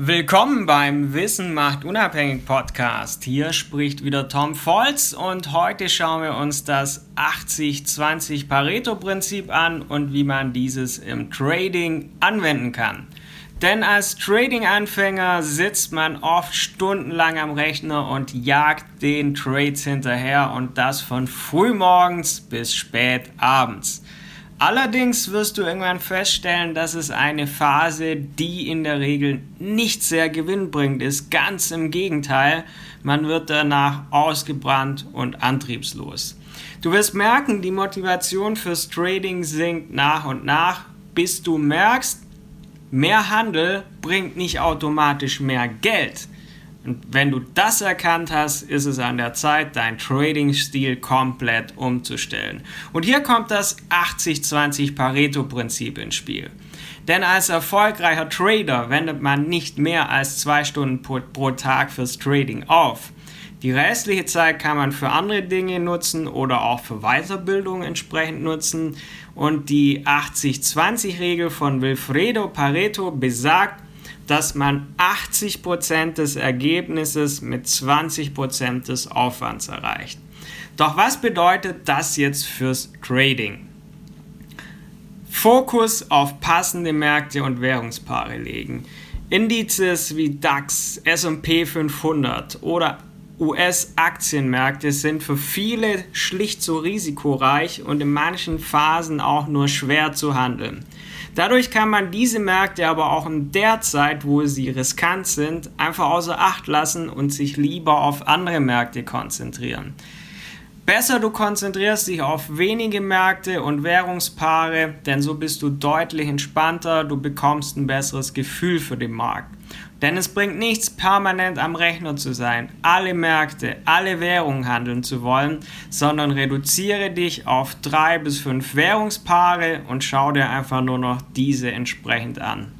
Willkommen beim Wissen macht unabhängig Podcast. Hier spricht wieder Tom Volz und heute schauen wir uns das 80-20 Pareto Prinzip an und wie man dieses im Trading anwenden kann. Denn als Trading-Anfänger sitzt man oft stundenlang am Rechner und jagt den Trades hinterher und das von frühmorgens bis spät abends. Allerdings wirst du irgendwann feststellen, dass es eine Phase, die in der Regel nicht sehr gewinnbringend ist. Ganz im Gegenteil, man wird danach ausgebrannt und antriebslos. Du wirst merken, die Motivation fürs Trading sinkt nach und nach, bis du merkst, mehr Handel bringt nicht automatisch mehr Geld. Und wenn du das erkannt hast, ist es an der Zeit, dein Trading-Stil komplett umzustellen. Und hier kommt das 80-20 Pareto-Prinzip ins Spiel. Denn als erfolgreicher Trader wendet man nicht mehr als zwei Stunden pro, pro Tag fürs Trading auf. Die restliche Zeit kann man für andere Dinge nutzen oder auch für Weiterbildung entsprechend nutzen. Und die 80-20-Regel von Wilfredo Pareto besagt, dass man 80% des Ergebnisses mit 20% des Aufwands erreicht. Doch was bedeutet das jetzt fürs Trading? Fokus auf passende Märkte und Währungspaare legen. Indizes wie DAX, SP 500 oder US-Aktienmärkte sind für viele schlicht so risikoreich und in manchen Phasen auch nur schwer zu handeln. Dadurch kann man diese Märkte aber auch in der Zeit, wo sie riskant sind, einfach außer Acht lassen und sich lieber auf andere Märkte konzentrieren. Besser du konzentrierst dich auf wenige Märkte und Währungspaare, denn so bist du deutlich entspannter, du bekommst ein besseres Gefühl für den Markt. Denn es bringt nichts, permanent am Rechner zu sein, alle Märkte, alle Währungen handeln zu wollen, sondern reduziere dich auf drei bis fünf Währungspaare und schau dir einfach nur noch diese entsprechend an.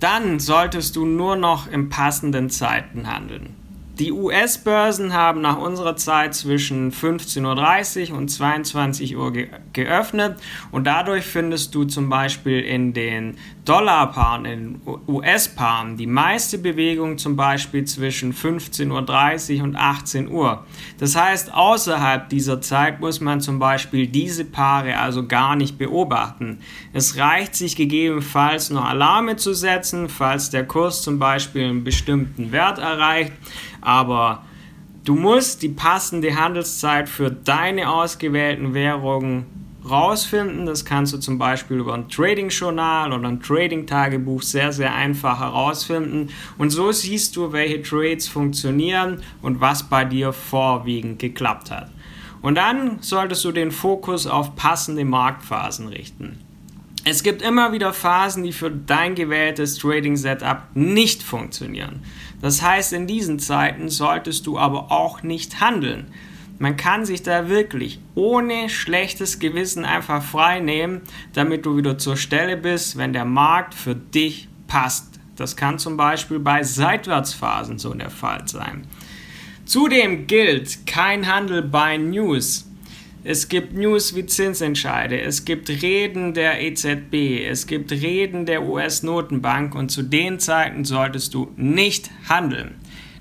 Dann solltest du nur noch in passenden Zeiten handeln. Die US-Börsen haben nach unserer Zeit zwischen 15.30 Uhr und 22 Uhr ge geöffnet und dadurch findest du zum Beispiel in den Dollarpaaren, in US-Paaren die meiste Bewegung zum Beispiel zwischen 15.30 Uhr und 18 Uhr. Das heißt, außerhalb dieser Zeit muss man zum Beispiel diese Paare also gar nicht beobachten. Es reicht sich gegebenenfalls noch Alarme zu setzen, falls der Kurs zum Beispiel einen bestimmten Wert erreicht aber du musst die passende Handelszeit für deine ausgewählten Währungen rausfinden. Das kannst du zum Beispiel über ein Trading-Journal oder ein Trading-Tagebuch sehr, sehr einfach herausfinden. Und so siehst du, welche Trades funktionieren und was bei dir vorwiegend geklappt hat. Und dann solltest du den Fokus auf passende Marktphasen richten. Es gibt immer wieder Phasen, die für dein gewähltes Trading-Setup nicht funktionieren. Das heißt, in diesen Zeiten solltest du aber auch nicht handeln. Man kann sich da wirklich ohne schlechtes Gewissen einfach frei nehmen, damit du wieder zur Stelle bist, wenn der Markt für dich passt. Das kann zum Beispiel bei Seitwärtsphasen so der Fall sein. Zudem gilt kein Handel bei News. Es gibt News wie Zinsentscheide, es gibt Reden der EZB, es gibt Reden der US-Notenbank und zu den Zeiten solltest du nicht handeln.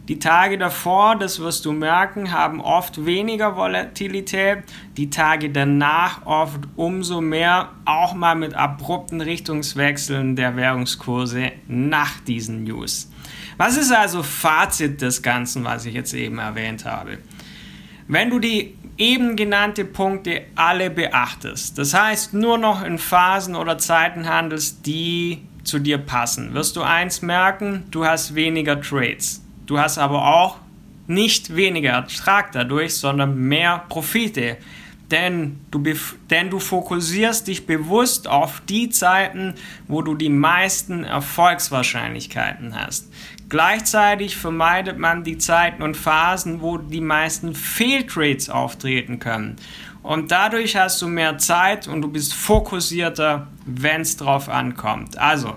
Die Tage davor, das wirst du merken, haben oft weniger Volatilität, die Tage danach oft umso mehr, auch mal mit abrupten Richtungswechseln der Währungskurse nach diesen News. Was ist also Fazit des Ganzen, was ich jetzt eben erwähnt habe? Wenn du die eben genannte Punkte alle beachtest, das heißt nur noch in Phasen oder Zeiten handelst, die zu dir passen, wirst du eins merken, du hast weniger Trades. Du hast aber auch nicht weniger Ertrag dadurch, sondern mehr Profite. Denn du, denn du fokussierst dich bewusst auf die Zeiten, wo du die meisten Erfolgswahrscheinlichkeiten hast. Gleichzeitig vermeidet man die Zeiten und Phasen, wo die meisten Fehltrades auftreten können. Und dadurch hast du mehr Zeit und du bist fokussierter, wenn es drauf ankommt. Also,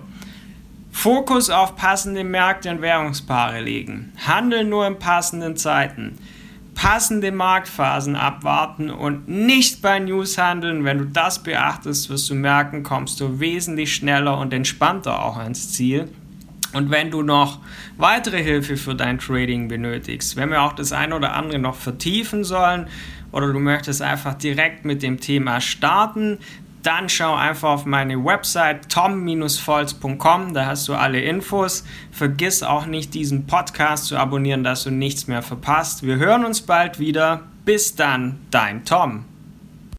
Fokus auf passende Märkte und Währungspaare legen. Handel nur in passenden Zeiten. Passende Marktphasen abwarten und nicht bei News handeln. Wenn du das beachtest, wirst du merken, kommst du wesentlich schneller und entspannter auch ans Ziel. Und wenn du noch weitere Hilfe für dein Trading benötigst, wenn wir auch das eine oder andere noch vertiefen sollen oder du möchtest einfach direkt mit dem Thema starten, dann schau einfach auf meine Website tom-volz.com, da hast du alle Infos. Vergiss auch nicht, diesen Podcast zu abonnieren, dass du nichts mehr verpasst. Wir hören uns bald wieder. Bis dann, dein Tom.